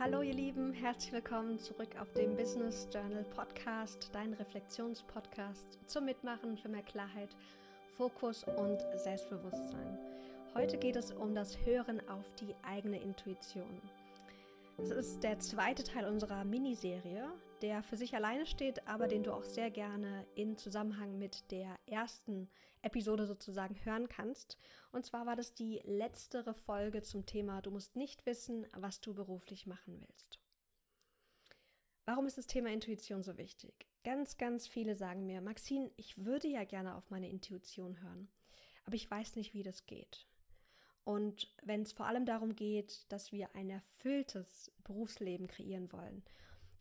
Hallo ihr Lieben, herzlich willkommen zurück auf dem Business Journal Podcast, dein Reflexionspodcast zum Mitmachen für mehr Klarheit, Fokus und Selbstbewusstsein. Heute geht es um das Hören auf die eigene Intuition. Es ist der zweite Teil unserer Miniserie, der für sich alleine steht, aber den du auch sehr gerne in Zusammenhang mit der ersten Episode sozusagen hören kannst. Und zwar war das die letztere Folge zum Thema Du musst nicht wissen, was du beruflich machen willst. Warum ist das Thema Intuition so wichtig? Ganz, ganz viele sagen mir, Maxine, ich würde ja gerne auf meine Intuition hören, aber ich weiß nicht, wie das geht. Und wenn es vor allem darum geht, dass wir ein erfülltes Berufsleben kreieren wollen,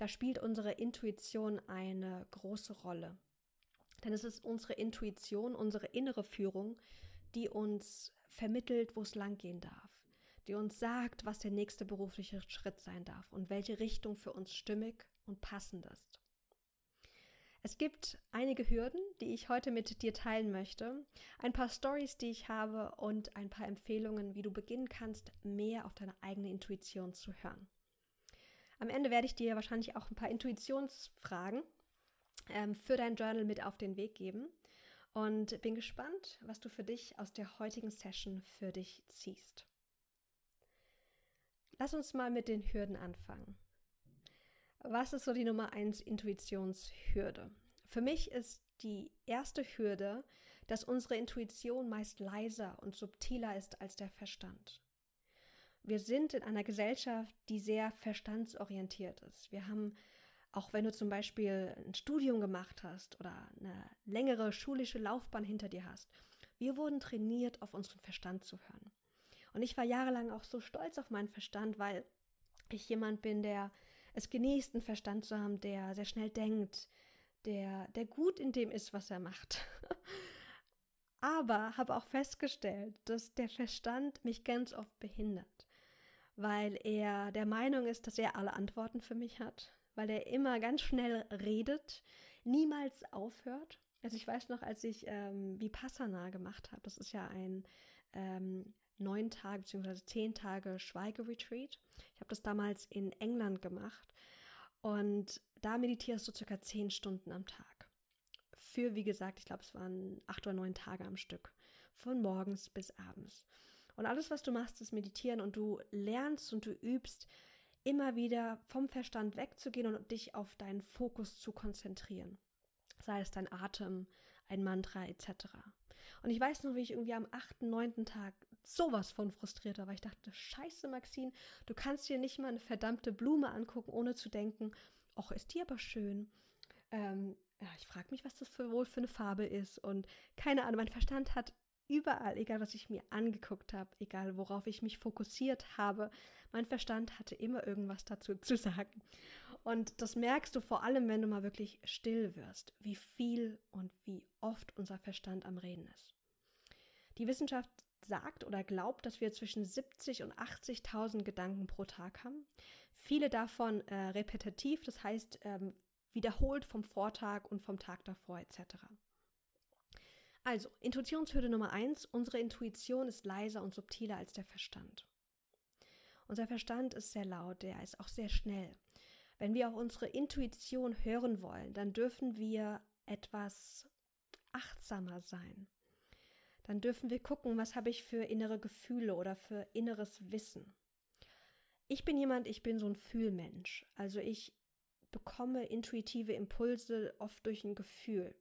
da spielt unsere Intuition eine große Rolle. Denn es ist unsere Intuition, unsere innere Führung, die uns vermittelt, wo es langgehen darf, die uns sagt, was der nächste berufliche Schritt sein darf und welche Richtung für uns stimmig und passend ist. Es gibt einige Hürden, die ich heute mit dir teilen möchte, ein paar Stories, die ich habe und ein paar Empfehlungen, wie du beginnen kannst, mehr auf deine eigene Intuition zu hören. Am Ende werde ich dir wahrscheinlich auch ein paar Intuitionsfragen ähm, für dein Journal mit auf den Weg geben und bin gespannt, was du für dich aus der heutigen Session für dich ziehst. Lass uns mal mit den Hürden anfangen. Was ist so die Nummer 1 Intuitionshürde? Für mich ist die erste Hürde, dass unsere Intuition meist leiser und subtiler ist als der Verstand. Wir sind in einer Gesellschaft, die sehr verstandsorientiert ist. Wir haben, auch wenn du zum Beispiel ein Studium gemacht hast oder eine längere schulische Laufbahn hinter dir hast, wir wurden trainiert, auf unseren Verstand zu hören. Und ich war jahrelang auch so stolz auf meinen Verstand, weil ich jemand bin, der es genießt, einen Verstand zu haben, der sehr schnell denkt, der, der gut in dem ist, was er macht. Aber habe auch festgestellt, dass der Verstand mich ganz oft behindert, weil er der Meinung ist, dass er alle Antworten für mich hat, weil er immer ganz schnell redet, niemals aufhört. Also ich weiß noch, als ich ähm, Vipassana gemacht habe, das ist ja ein ähm, neun Tage bzw. zehn Tage Schweigeretreat. Ich habe das damals in England gemacht und da meditierst du circa zehn Stunden am Tag. Für, wie gesagt, ich glaube, es waren acht oder neun Tage am Stück. Von morgens bis abends. Und alles, was du machst, ist meditieren und du lernst und du übst, immer wieder vom Verstand wegzugehen und dich auf deinen Fokus zu konzentrieren. Sei es dein Atem, ein Mantra etc. Und ich weiß noch, wie ich irgendwie am achten, neunten Tag sowas von frustriert war, weil ich dachte, scheiße, Maxine, du kannst dir nicht mal eine verdammte Blume angucken, ohne zu denken, ach, ist die aber schön. Ähm, ja, ich frage mich, was das für, wohl für eine Farbe ist. Und keine Ahnung, mein Verstand hat überall, egal was ich mir angeguckt habe, egal worauf ich mich fokussiert habe, mein Verstand hatte immer irgendwas dazu zu sagen. Und das merkst du vor allem, wenn du mal wirklich still wirst, wie viel und wie oft unser Verstand am Reden ist. Die Wissenschaft sagt oder glaubt, dass wir zwischen 70 und 80.000 Gedanken pro Tag haben. Viele davon äh, repetitiv, das heißt ähm, wiederholt vom Vortag und vom Tag davor etc. Also, Intuitionshürde Nummer eins: unsere Intuition ist leiser und subtiler als der Verstand. Unser Verstand ist sehr laut, der ist auch sehr schnell. Wenn wir auf unsere Intuition hören wollen, dann dürfen wir etwas achtsamer sein dann dürfen wir gucken, was habe ich für innere Gefühle oder für inneres Wissen. Ich bin jemand, ich bin so ein Fühlmensch. Also ich bekomme intuitive Impulse oft durch ein Gefühl.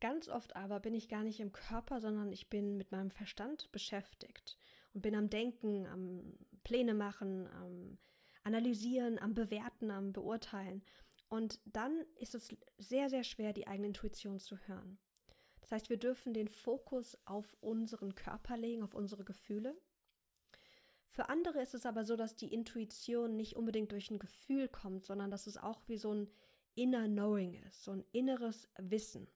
Ganz oft aber bin ich gar nicht im Körper, sondern ich bin mit meinem Verstand beschäftigt und bin am Denken, am Pläne machen, am Analysieren, am Bewerten, am Beurteilen. Und dann ist es sehr, sehr schwer, die eigene Intuition zu hören. Das heißt, wir dürfen den Fokus auf unseren Körper legen, auf unsere Gefühle. Für andere ist es aber so, dass die Intuition nicht unbedingt durch ein Gefühl kommt, sondern dass es auch wie so ein inner Knowing ist, so ein inneres Wissen.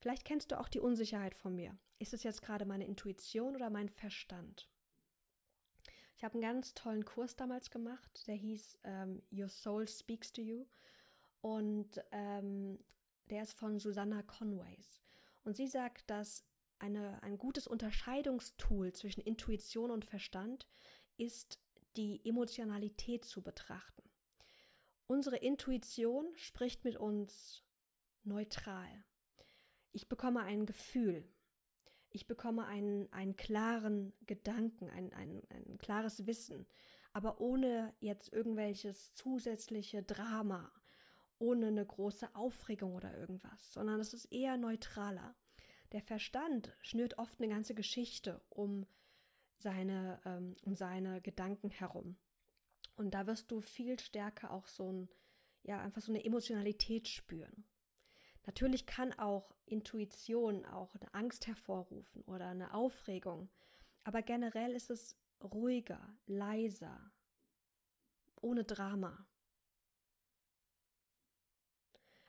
Vielleicht kennst du auch die Unsicherheit von mir. Ist es jetzt gerade meine Intuition oder mein Verstand? Ich habe einen ganz tollen Kurs damals gemacht, der hieß ähm, Your Soul Speaks to You. Und ähm, der ist von Susanna Conways. Und sie sagt, dass eine, ein gutes Unterscheidungstool zwischen Intuition und Verstand ist die Emotionalität zu betrachten. Unsere Intuition spricht mit uns neutral. Ich bekomme ein Gefühl. Ich bekomme einen, einen klaren Gedanken, ein, ein, ein klares Wissen, aber ohne jetzt irgendwelches zusätzliche Drama, ohne eine große Aufregung oder irgendwas, sondern es ist eher neutraler. Der Verstand schnürt oft eine ganze Geschichte um seine, ähm, um seine Gedanken herum. Und da wirst du viel stärker auch so ein, ja, einfach so eine Emotionalität spüren. Natürlich kann auch Intuition auch eine Angst hervorrufen oder eine Aufregung, aber generell ist es ruhiger, leiser, ohne Drama.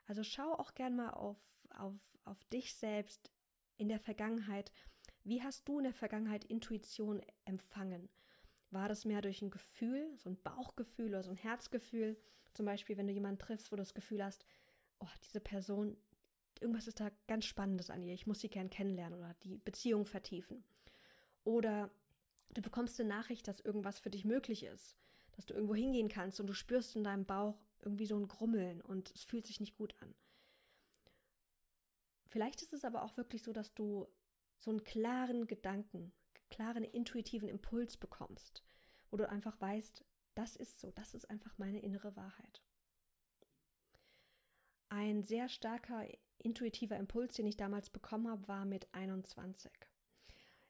Also schau auch gern mal auf, auf, auf dich selbst in der Vergangenheit. Wie hast du in der Vergangenheit Intuition empfangen? War das mehr durch ein Gefühl, so ein Bauchgefühl oder so ein Herzgefühl? Zum Beispiel, wenn du jemanden triffst, wo du das Gefühl hast, oh, diese Person, irgendwas ist da ganz Spannendes an ihr, ich muss sie gern kennenlernen oder die Beziehung vertiefen. Oder du bekommst eine Nachricht, dass irgendwas für dich möglich ist, dass du irgendwo hingehen kannst und du spürst in deinem Bauch irgendwie so ein Grummeln und es fühlt sich nicht gut an. Vielleicht ist es aber auch wirklich so, dass du so einen klaren Gedanken, klaren intuitiven Impuls bekommst, wo du einfach weißt, das ist so, das ist einfach meine innere Wahrheit. Ein sehr starker intuitiver Impuls, den ich damals bekommen habe, war mit 21.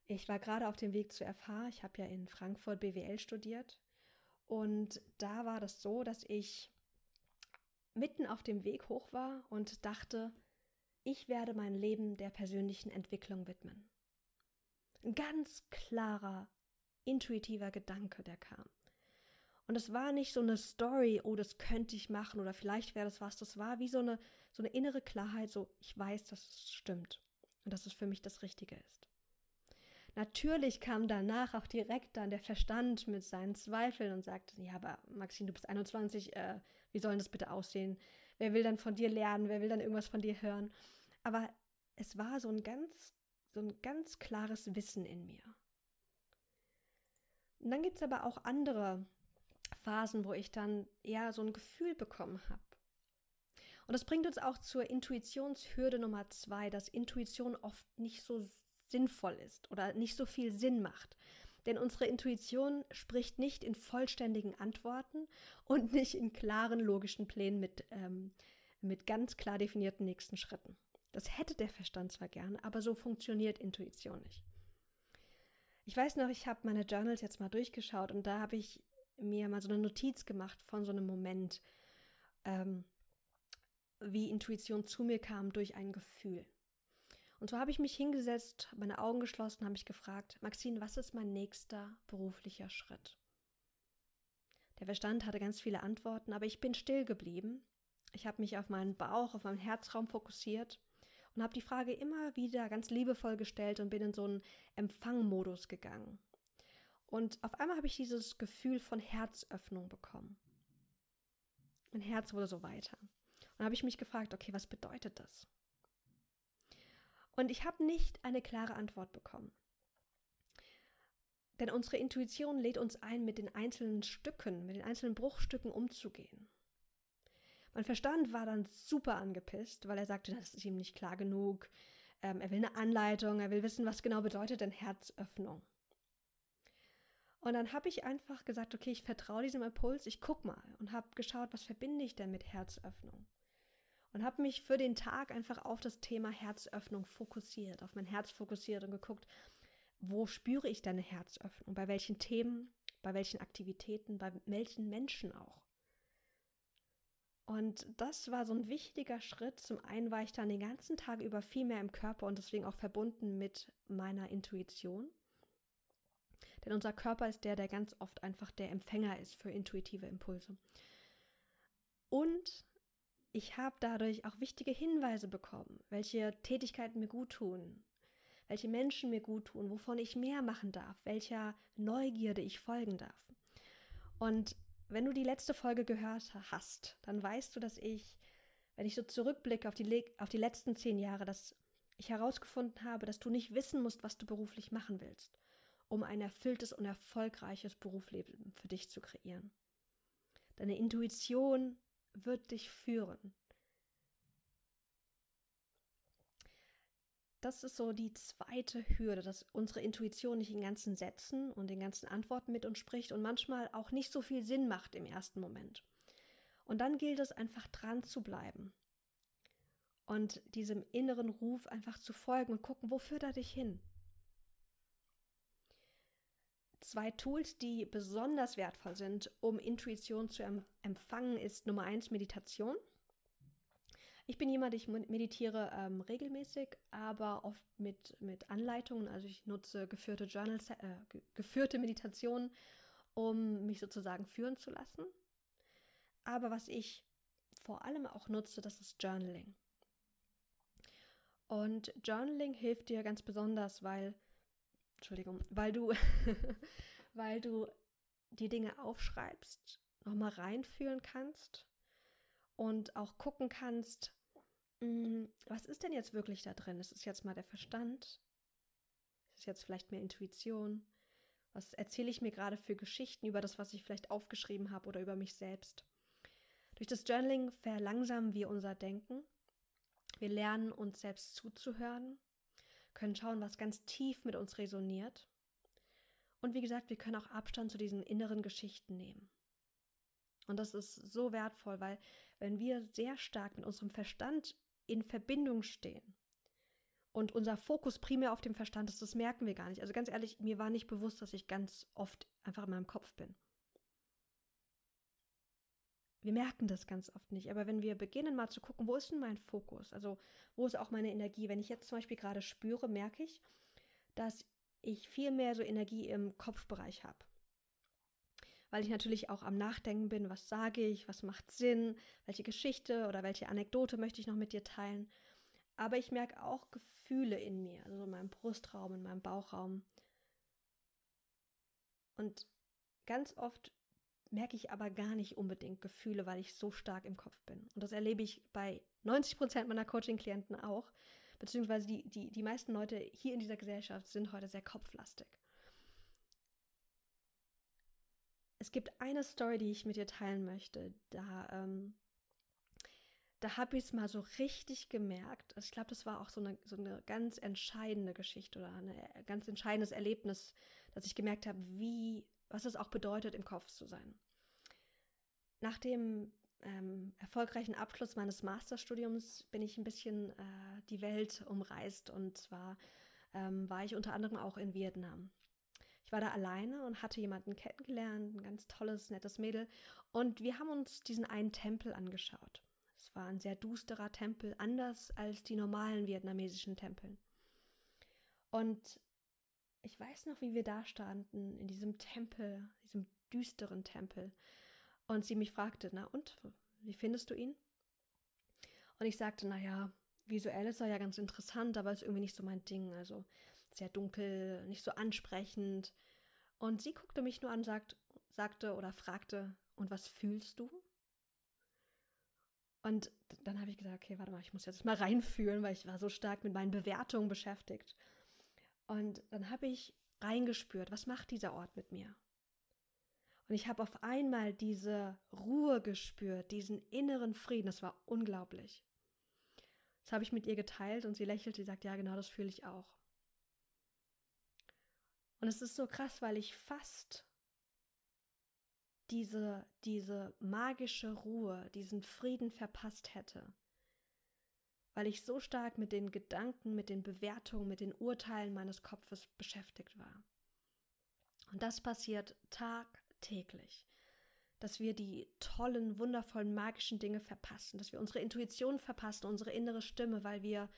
Ich war gerade auf dem Weg zu FH. Ich habe ja in Frankfurt BWL studiert. Und da war das so, dass ich mitten auf dem Weg hoch war und dachte, ich werde mein Leben der persönlichen Entwicklung widmen. Ein ganz klarer, intuitiver Gedanke, der kam. Und es war nicht so eine Story, oh, das könnte ich machen oder vielleicht wäre das was. Das war wie so eine, so eine innere Klarheit, so ich weiß, dass es stimmt und dass es für mich das Richtige ist. Natürlich kam danach auch direkt dann der Verstand mit seinen Zweifeln und sagte, ja, aber Maxine, du bist 21, äh, wie soll das bitte aussehen? Wer will dann von dir lernen? Wer will dann irgendwas von dir hören? Aber es war so ein ganz, so ein ganz klares Wissen in mir. Und dann gibt es aber auch andere Phasen, wo ich dann eher so ein Gefühl bekommen habe. Und das bringt uns auch zur Intuitionshürde Nummer zwei, dass Intuition oft nicht so sinnvoll ist oder nicht so viel Sinn macht. Denn unsere Intuition spricht nicht in vollständigen Antworten und nicht in klaren logischen Plänen mit, ähm, mit ganz klar definierten nächsten Schritten. Das hätte der Verstand zwar gern, aber so funktioniert Intuition nicht. Ich weiß noch, ich habe meine Journals jetzt mal durchgeschaut und da habe ich mir mal so eine Notiz gemacht von so einem Moment, ähm, wie Intuition zu mir kam durch ein Gefühl. Und so habe ich mich hingesetzt, meine Augen geschlossen, habe mich gefragt, Maxine, was ist mein nächster beruflicher Schritt? Der Verstand hatte ganz viele Antworten, aber ich bin still geblieben. Ich habe mich auf meinen Bauch, auf meinen Herzraum fokussiert und habe die Frage immer wieder ganz liebevoll gestellt und bin in so einen Empfangmodus gegangen. Und auf einmal habe ich dieses Gefühl von Herzöffnung bekommen. Mein Herz wurde so weiter. Und habe ich mich gefragt, okay, was bedeutet das? Und ich habe nicht eine klare Antwort bekommen. Denn unsere Intuition lädt uns ein, mit den einzelnen Stücken, mit den einzelnen Bruchstücken umzugehen. Mein Verstand war dann super angepisst, weil er sagte, das ist ihm nicht klar genug. Ähm, er will eine Anleitung, er will wissen, was genau bedeutet denn Herzöffnung. Und dann habe ich einfach gesagt, okay, ich vertraue diesem Impuls, ich guck mal und habe geschaut, was verbinde ich denn mit Herzöffnung? und habe mich für den Tag einfach auf das Thema Herzöffnung fokussiert, auf mein Herz fokussiert und geguckt, wo spüre ich deine Herzöffnung, bei welchen Themen, bei welchen Aktivitäten, bei welchen Menschen auch. Und das war so ein wichtiger Schritt. Zum einen war ich dann den ganzen Tag über viel mehr im Körper und deswegen auch verbunden mit meiner Intuition. Denn unser Körper ist der, der ganz oft einfach der Empfänger ist für intuitive Impulse. Und ich habe dadurch auch wichtige Hinweise bekommen, welche Tätigkeiten mir gut tun, welche Menschen mir gut tun, wovon ich mehr machen darf, welcher Neugierde ich folgen darf. Und wenn du die letzte Folge gehört hast, dann weißt du, dass ich, wenn ich so zurückblicke auf die, auf die letzten zehn Jahre, dass ich herausgefunden habe, dass du nicht wissen musst, was du beruflich machen willst, um ein erfülltes und erfolgreiches Berufsleben für dich zu kreieren. Deine Intuition wird dich führen. Das ist so die zweite Hürde, dass unsere Intuition nicht in ganzen Sätzen und den ganzen Antworten mit uns spricht und manchmal auch nicht so viel Sinn macht im ersten Moment. Und dann gilt es einfach dran zu bleiben und diesem inneren Ruf einfach zu folgen und gucken, wo führt er dich hin. Zwei Tools, die besonders wertvoll sind, um Intuition zu empfangen, ist Nummer eins Meditation. Ich bin jemand, ich meditiere ähm, regelmäßig, aber oft mit, mit Anleitungen. Also ich nutze geführte Journals, äh, geführte Meditationen, um mich sozusagen führen zu lassen. Aber was ich vor allem auch nutze, das ist Journaling. Und Journaling hilft dir ganz besonders, weil, Entschuldigung, weil du, weil du die Dinge aufschreibst, nochmal reinfühlen kannst und auch gucken kannst, mh, hm, was ist denn jetzt wirklich da drin? Ist es jetzt mal der Verstand? Ist es jetzt vielleicht mehr Intuition? Was erzähle ich mir gerade für Geschichten über das, was ich vielleicht aufgeschrieben habe oder über mich selbst? Durch das Journaling verlangsamen wir unser Denken wir lernen uns selbst zuzuhören, können schauen, was ganz tief mit uns resoniert. Und wie gesagt, wir können auch Abstand zu diesen inneren Geschichten nehmen. Und das ist so wertvoll, weil wenn wir sehr stark mit unserem Verstand in Verbindung stehen und unser Fokus primär auf dem Verstand ist, das merken wir gar nicht. Also ganz ehrlich, mir war nicht bewusst, dass ich ganz oft einfach in meinem Kopf bin. Wir merken das ganz oft nicht, aber wenn wir beginnen mal zu gucken, wo ist denn mein Fokus? Also wo ist auch meine Energie? Wenn ich jetzt zum Beispiel gerade spüre, merke ich, dass ich viel mehr so Energie im Kopfbereich habe. Weil ich natürlich auch am Nachdenken bin, was sage ich, was macht Sinn, welche Geschichte oder welche Anekdote möchte ich noch mit dir teilen. Aber ich merke auch Gefühle in mir, also in meinem Brustraum, in meinem Bauchraum. Und ganz oft merke ich aber gar nicht unbedingt Gefühle, weil ich so stark im Kopf bin. Und das erlebe ich bei 90 Prozent meiner Coaching-Klienten auch. Beziehungsweise die, die, die meisten Leute hier in dieser Gesellschaft sind heute sehr kopflastig. Es gibt eine Story, die ich mit dir teilen möchte. Da, ähm, da habe ich es mal so richtig gemerkt. Also ich glaube, das war auch so eine, so eine ganz entscheidende Geschichte oder ein ganz entscheidendes Erlebnis, dass ich gemerkt habe, wie was es auch bedeutet, im Kopf zu sein. Nach dem ähm, erfolgreichen Abschluss meines Masterstudiums bin ich ein bisschen äh, die Welt umreist und zwar ähm, war ich unter anderem auch in Vietnam. Ich war da alleine und hatte jemanden kennengelernt, ein ganz tolles, nettes Mädel und wir haben uns diesen einen Tempel angeschaut. Es war ein sehr dusterer Tempel, anders als die normalen vietnamesischen Tempel. Und ich weiß noch, wie wir da standen in diesem Tempel, diesem düsteren Tempel. Und sie mich fragte, na und, wie findest du ihn? Und ich sagte, naja, visuell ist er ja ganz interessant, aber ist irgendwie nicht so mein Ding. Also sehr dunkel, nicht so ansprechend. Und sie guckte mich nur an, sagt, sagte oder fragte, und was fühlst du? Und dann habe ich gesagt, okay, warte mal, ich muss jetzt mal reinfühlen, weil ich war so stark mit meinen Bewertungen beschäftigt. Und dann habe ich reingespürt, was macht dieser Ort mit mir? Und ich habe auf einmal diese Ruhe gespürt, diesen inneren Frieden. Das war unglaublich. Das habe ich mit ihr geteilt und sie lächelt, sie sagt, ja, genau das fühle ich auch. Und es ist so krass, weil ich fast diese, diese magische Ruhe, diesen Frieden verpasst hätte, weil ich so stark mit den Gedanken, mit den Bewertungen, mit den Urteilen meines Kopfes beschäftigt war. Und das passiert tagtäglich, dass wir die tollen, wundervollen, magischen Dinge verpassen, dass wir unsere Intuition verpassen, unsere innere Stimme, weil wir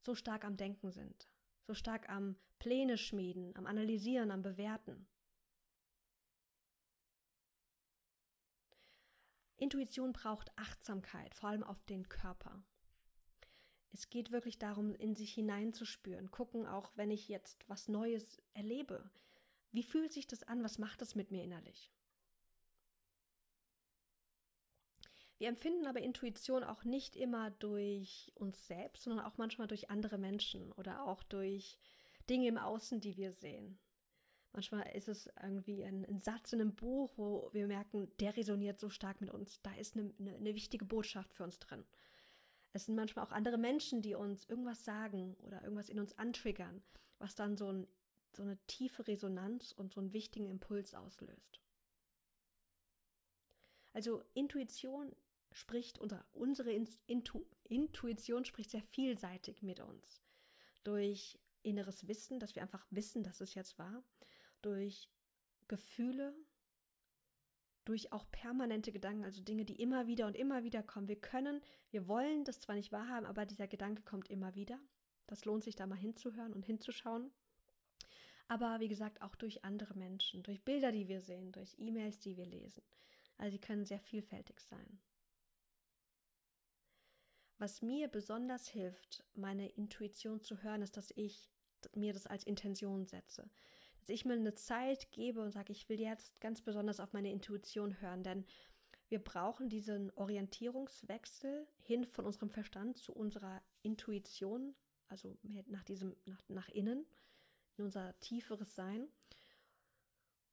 so stark am Denken sind, so stark am Pläne schmieden, am Analysieren, am Bewerten. Intuition braucht Achtsamkeit, vor allem auf den Körper. Es geht wirklich darum, in sich hineinzuspüren, gucken, auch wenn ich jetzt was Neues erlebe. Wie fühlt sich das an? Was macht das mit mir innerlich? Wir empfinden aber Intuition auch nicht immer durch uns selbst, sondern auch manchmal durch andere Menschen oder auch durch Dinge im Außen, die wir sehen. Manchmal ist es irgendwie ein, ein, Satz in einem Buch, wo wir merken, der resoniert so stark mit uns. Da ist eine, eine, eine wichtige Botschaft für uns drin. Es sind manchmal auch andere Menschen, die uns irgendwas sagen oder irgendwas in uns antriggern, was dann so, ein, so eine tiefe Resonanz und so einen wichtigen Impuls auslöst. Also Intuition spricht, unser, unsere Intu, Intuition spricht sehr vielseitig mit uns. Durch inneres Wissen, dass wir einfach wissen, dass es jetzt war, durch Gefühle, durch auch permanente Gedanken, also Dinge, die immer wieder und immer wieder kommen. Wir können, wir wollen das zwar nicht wahrhaben, aber dieser Gedanke kommt immer wieder. Das lohnt sich da mal hinzuhören und hinzuschauen. Aber wie gesagt, auch durch andere Menschen, durch Bilder, die wir sehen, durch E-Mails, die wir lesen. Also sie können sehr vielfältig sein. Was mir besonders hilft, meine Intuition zu hören, ist, dass ich mir das als Intention setze. Dass ich mir eine Zeit gebe und sage, ich will jetzt ganz besonders auf meine Intuition hören, denn wir brauchen diesen Orientierungswechsel hin von unserem Verstand zu unserer Intuition, also nach diesem, nach, nach innen, in unser tieferes Sein.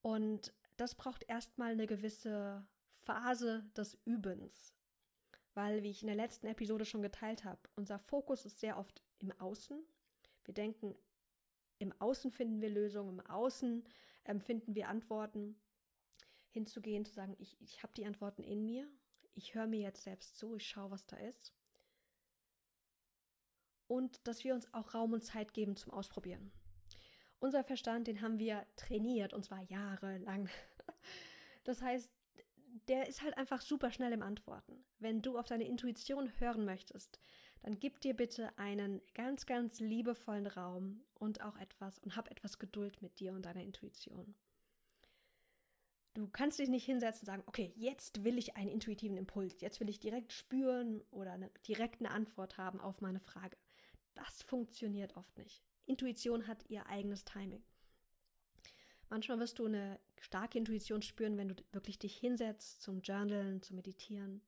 Und das braucht erstmal eine gewisse Phase des Übens weil, wie ich in der letzten Episode schon geteilt habe, unser Fokus ist sehr oft im Außen. Wir denken, im Außen finden wir Lösungen, im Außen ähm, finden wir Antworten. Hinzugehen, zu sagen, ich, ich habe die Antworten in mir, ich höre mir jetzt selbst zu, ich schaue, was da ist. Und dass wir uns auch Raum und Zeit geben zum Ausprobieren. Unser Verstand, den haben wir trainiert und zwar jahrelang. Das heißt, der ist halt einfach super schnell im Antworten. Wenn du auf deine Intuition hören möchtest, dann gib dir bitte einen ganz, ganz liebevollen Raum und auch etwas und hab etwas Geduld mit dir und deiner Intuition. Du kannst dich nicht hinsetzen und sagen, okay, jetzt will ich einen intuitiven Impuls, jetzt will ich direkt spüren oder eine, direkt eine Antwort haben auf meine Frage. Das funktioniert oft nicht. Intuition hat ihr eigenes Timing. Manchmal wirst du eine starke Intuition spüren, wenn du wirklich dich hinsetzt zum Journalen, zum Meditieren.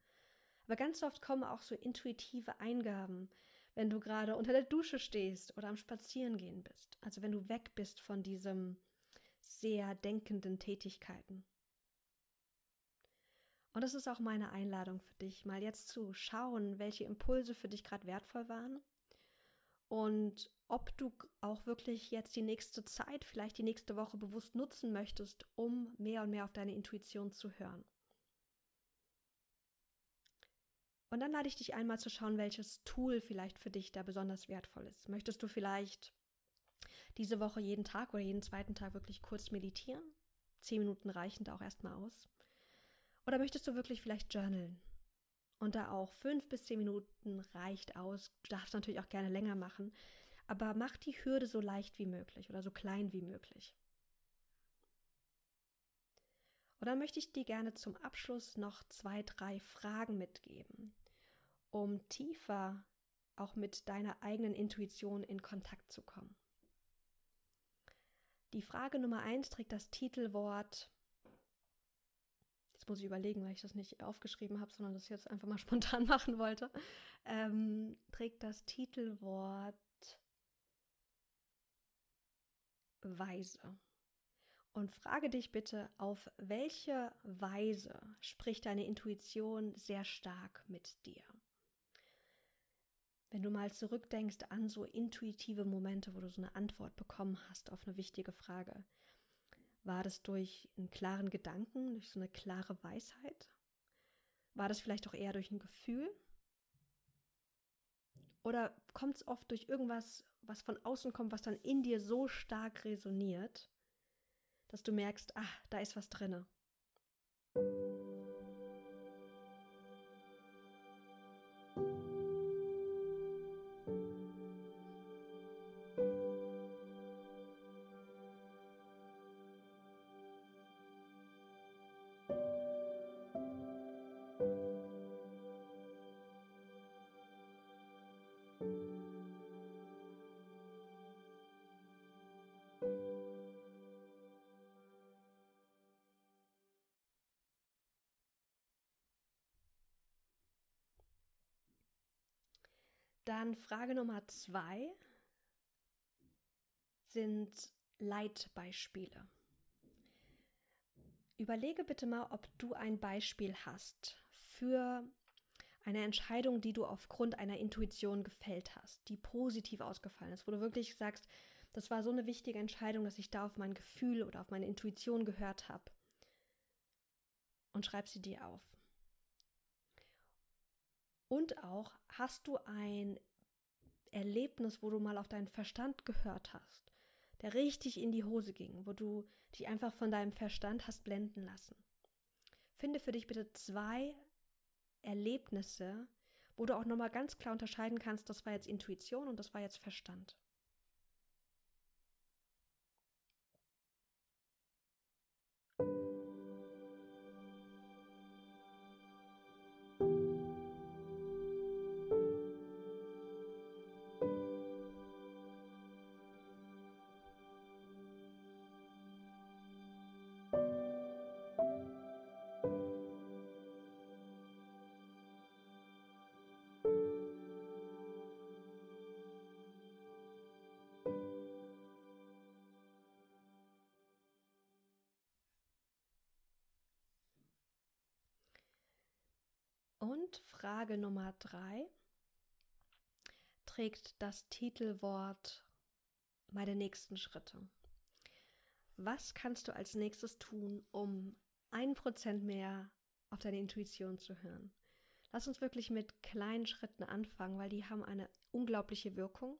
Aber ganz oft kommen auch so intuitive Eingaben, wenn du gerade unter der Dusche stehst oder am Spazierengehen bist. Also wenn du weg bist von diesem sehr denkenden Tätigkeiten. Und das ist auch meine Einladung für dich, mal jetzt zu schauen, welche Impulse für dich gerade wertvoll waren und ob du auch wirklich jetzt die nächste Zeit, vielleicht die nächste Woche bewusst nutzen möchtest, um mehr und mehr auf deine Intuition zu hören. Und dann lade ich dich einmal zu schauen, welches Tool vielleicht für dich da besonders wertvoll ist. Möchtest du vielleicht diese Woche jeden Tag oder jeden zweiten Tag wirklich kurz meditieren? Zehn Minuten reichen da auch erstmal aus. Oder möchtest du wirklich vielleicht journalen? Und da auch fünf bis zehn Minuten reicht aus. Du darfst natürlich auch gerne länger machen, aber mach die Hürde so leicht wie möglich oder so klein wie möglich. Und dann möchte ich dir gerne zum Abschluss noch zwei, drei Fragen mitgeben, um tiefer auch mit deiner eigenen Intuition in Kontakt zu kommen. Die Frage Nummer eins trägt das Titelwort Jetzt muss ich überlegen, weil ich das nicht aufgeschrieben habe, sondern das jetzt einfach mal spontan machen wollte. Ähm, trägt das Titelwort Weise. Und frage dich bitte, auf welche Weise spricht deine Intuition sehr stark mit dir? Wenn du mal zurückdenkst an so intuitive Momente, wo du so eine Antwort bekommen hast auf eine wichtige Frage, war das durch einen klaren Gedanken, durch so eine klare Weisheit? War das vielleicht auch eher durch ein Gefühl? Oder kommt es oft durch irgendwas, was von außen kommt, was dann in dir so stark resoniert, dass du merkst, ah, da ist was drinne. Dann Frage Nummer zwei sind Leitbeispiele. Überlege bitte mal, ob du ein Beispiel hast für eine Entscheidung, die du aufgrund einer Intuition gefällt hast, die positiv ausgefallen ist, wo du wirklich sagst, das war so eine wichtige Entscheidung, dass ich da auf mein Gefühl oder auf meine Intuition gehört habe. Und schreib sie dir auf. Und auch, hast du ein Erlebnis, wo du mal auf deinen Verstand gehört hast? der richtig in die Hose ging, wo du dich einfach von deinem Verstand hast blenden lassen. Finde für dich bitte zwei Erlebnisse, wo du auch nochmal ganz klar unterscheiden kannst, das war jetzt Intuition und das war jetzt Verstand. Und Frage Nummer drei trägt das Titelwort meine nächsten Schritte. Was kannst du als nächstes tun, um ein Prozent mehr auf deine Intuition zu hören? Lass uns wirklich mit kleinen Schritten anfangen, weil die haben eine unglaubliche Wirkung.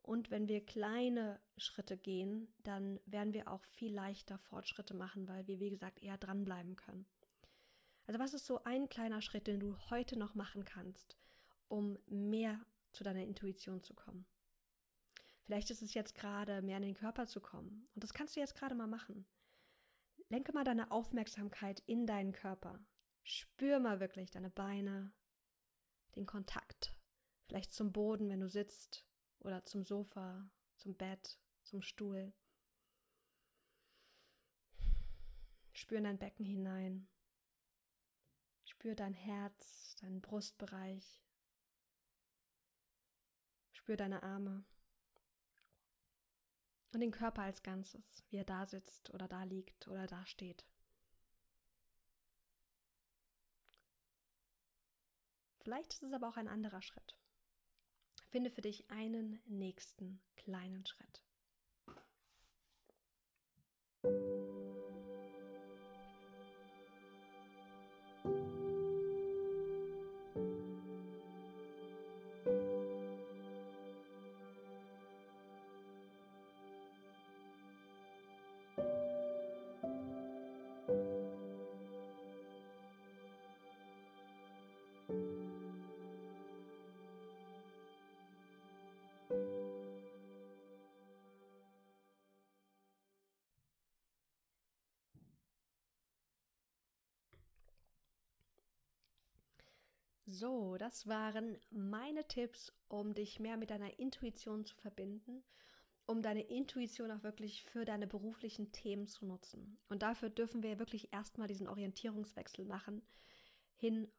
Und wenn wir kleine Schritte gehen, dann werden wir auch viel leichter Fortschritte machen, weil wir, wie gesagt, eher dranbleiben können. Also was ist so ein kleiner Schritt, den du heute noch machen kannst, um mehr zu deiner Intuition zu kommen? Vielleicht ist es jetzt gerade mehr in den Körper zu kommen. Und das kannst du jetzt gerade mal machen. Lenke mal deine Aufmerksamkeit in deinen Körper. Spür mal wirklich deine Beine, den Kontakt. Vielleicht zum Boden, wenn du sitzt, oder zum Sofa, zum Bett, zum Stuhl. Spür in dein Becken hinein. Spür dein Herz, deinen Brustbereich. Spür deine Arme. Und den Körper als Ganzes, wie er da sitzt oder da liegt oder da steht. Vielleicht ist es aber auch ein anderer Schritt. Finde für dich einen nächsten kleinen Schritt. So, das waren meine Tipps, um dich mehr mit deiner Intuition zu verbinden, um deine Intuition auch wirklich für deine beruflichen Themen zu nutzen. Und dafür dürfen wir wirklich erstmal diesen Orientierungswechsel machen, hin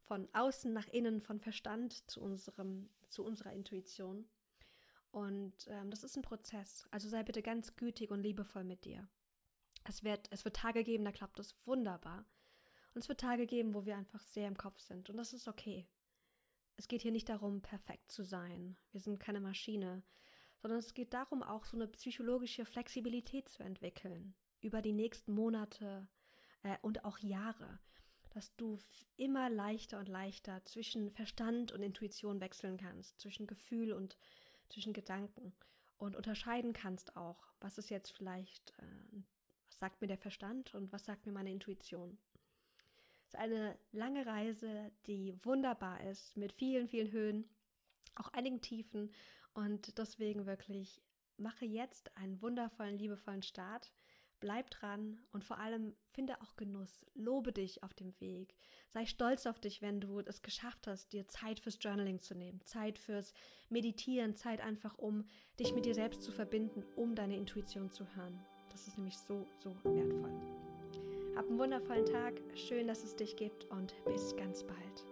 von außen nach innen, von Verstand zu, unserem, zu unserer Intuition. Und ähm, das ist ein Prozess. Also sei bitte ganz gütig und liebevoll mit dir. Es wird, es wird Tage geben, da klappt es wunderbar. Und es wird Tage geben, wo wir einfach sehr im Kopf sind. Und das ist okay. Es geht hier nicht darum, perfekt zu sein. Wir sind keine Maschine. Sondern es geht darum, auch so eine psychologische Flexibilität zu entwickeln. Über die nächsten Monate äh, und auch Jahre. Dass du immer leichter und leichter zwischen Verstand und Intuition wechseln kannst. Zwischen Gefühl und zwischen Gedanken. Und unterscheiden kannst auch, was ist jetzt vielleicht, äh, was sagt mir der Verstand und was sagt mir meine Intuition ist eine lange Reise, die wunderbar ist, mit vielen, vielen Höhen, auch einigen Tiefen. Und deswegen wirklich mache jetzt einen wundervollen, liebevollen Start. Bleib dran und vor allem finde auch Genuss. Lobe dich auf dem Weg. Sei stolz auf dich, wenn du es geschafft hast, dir Zeit fürs Journaling zu nehmen, Zeit fürs Meditieren, Zeit einfach, um dich mit dir selbst zu verbinden, um deine Intuition zu hören. Das ist nämlich so, so wertvoll. Hab einen wundervollen Tag, schön, dass es dich gibt und bis ganz bald.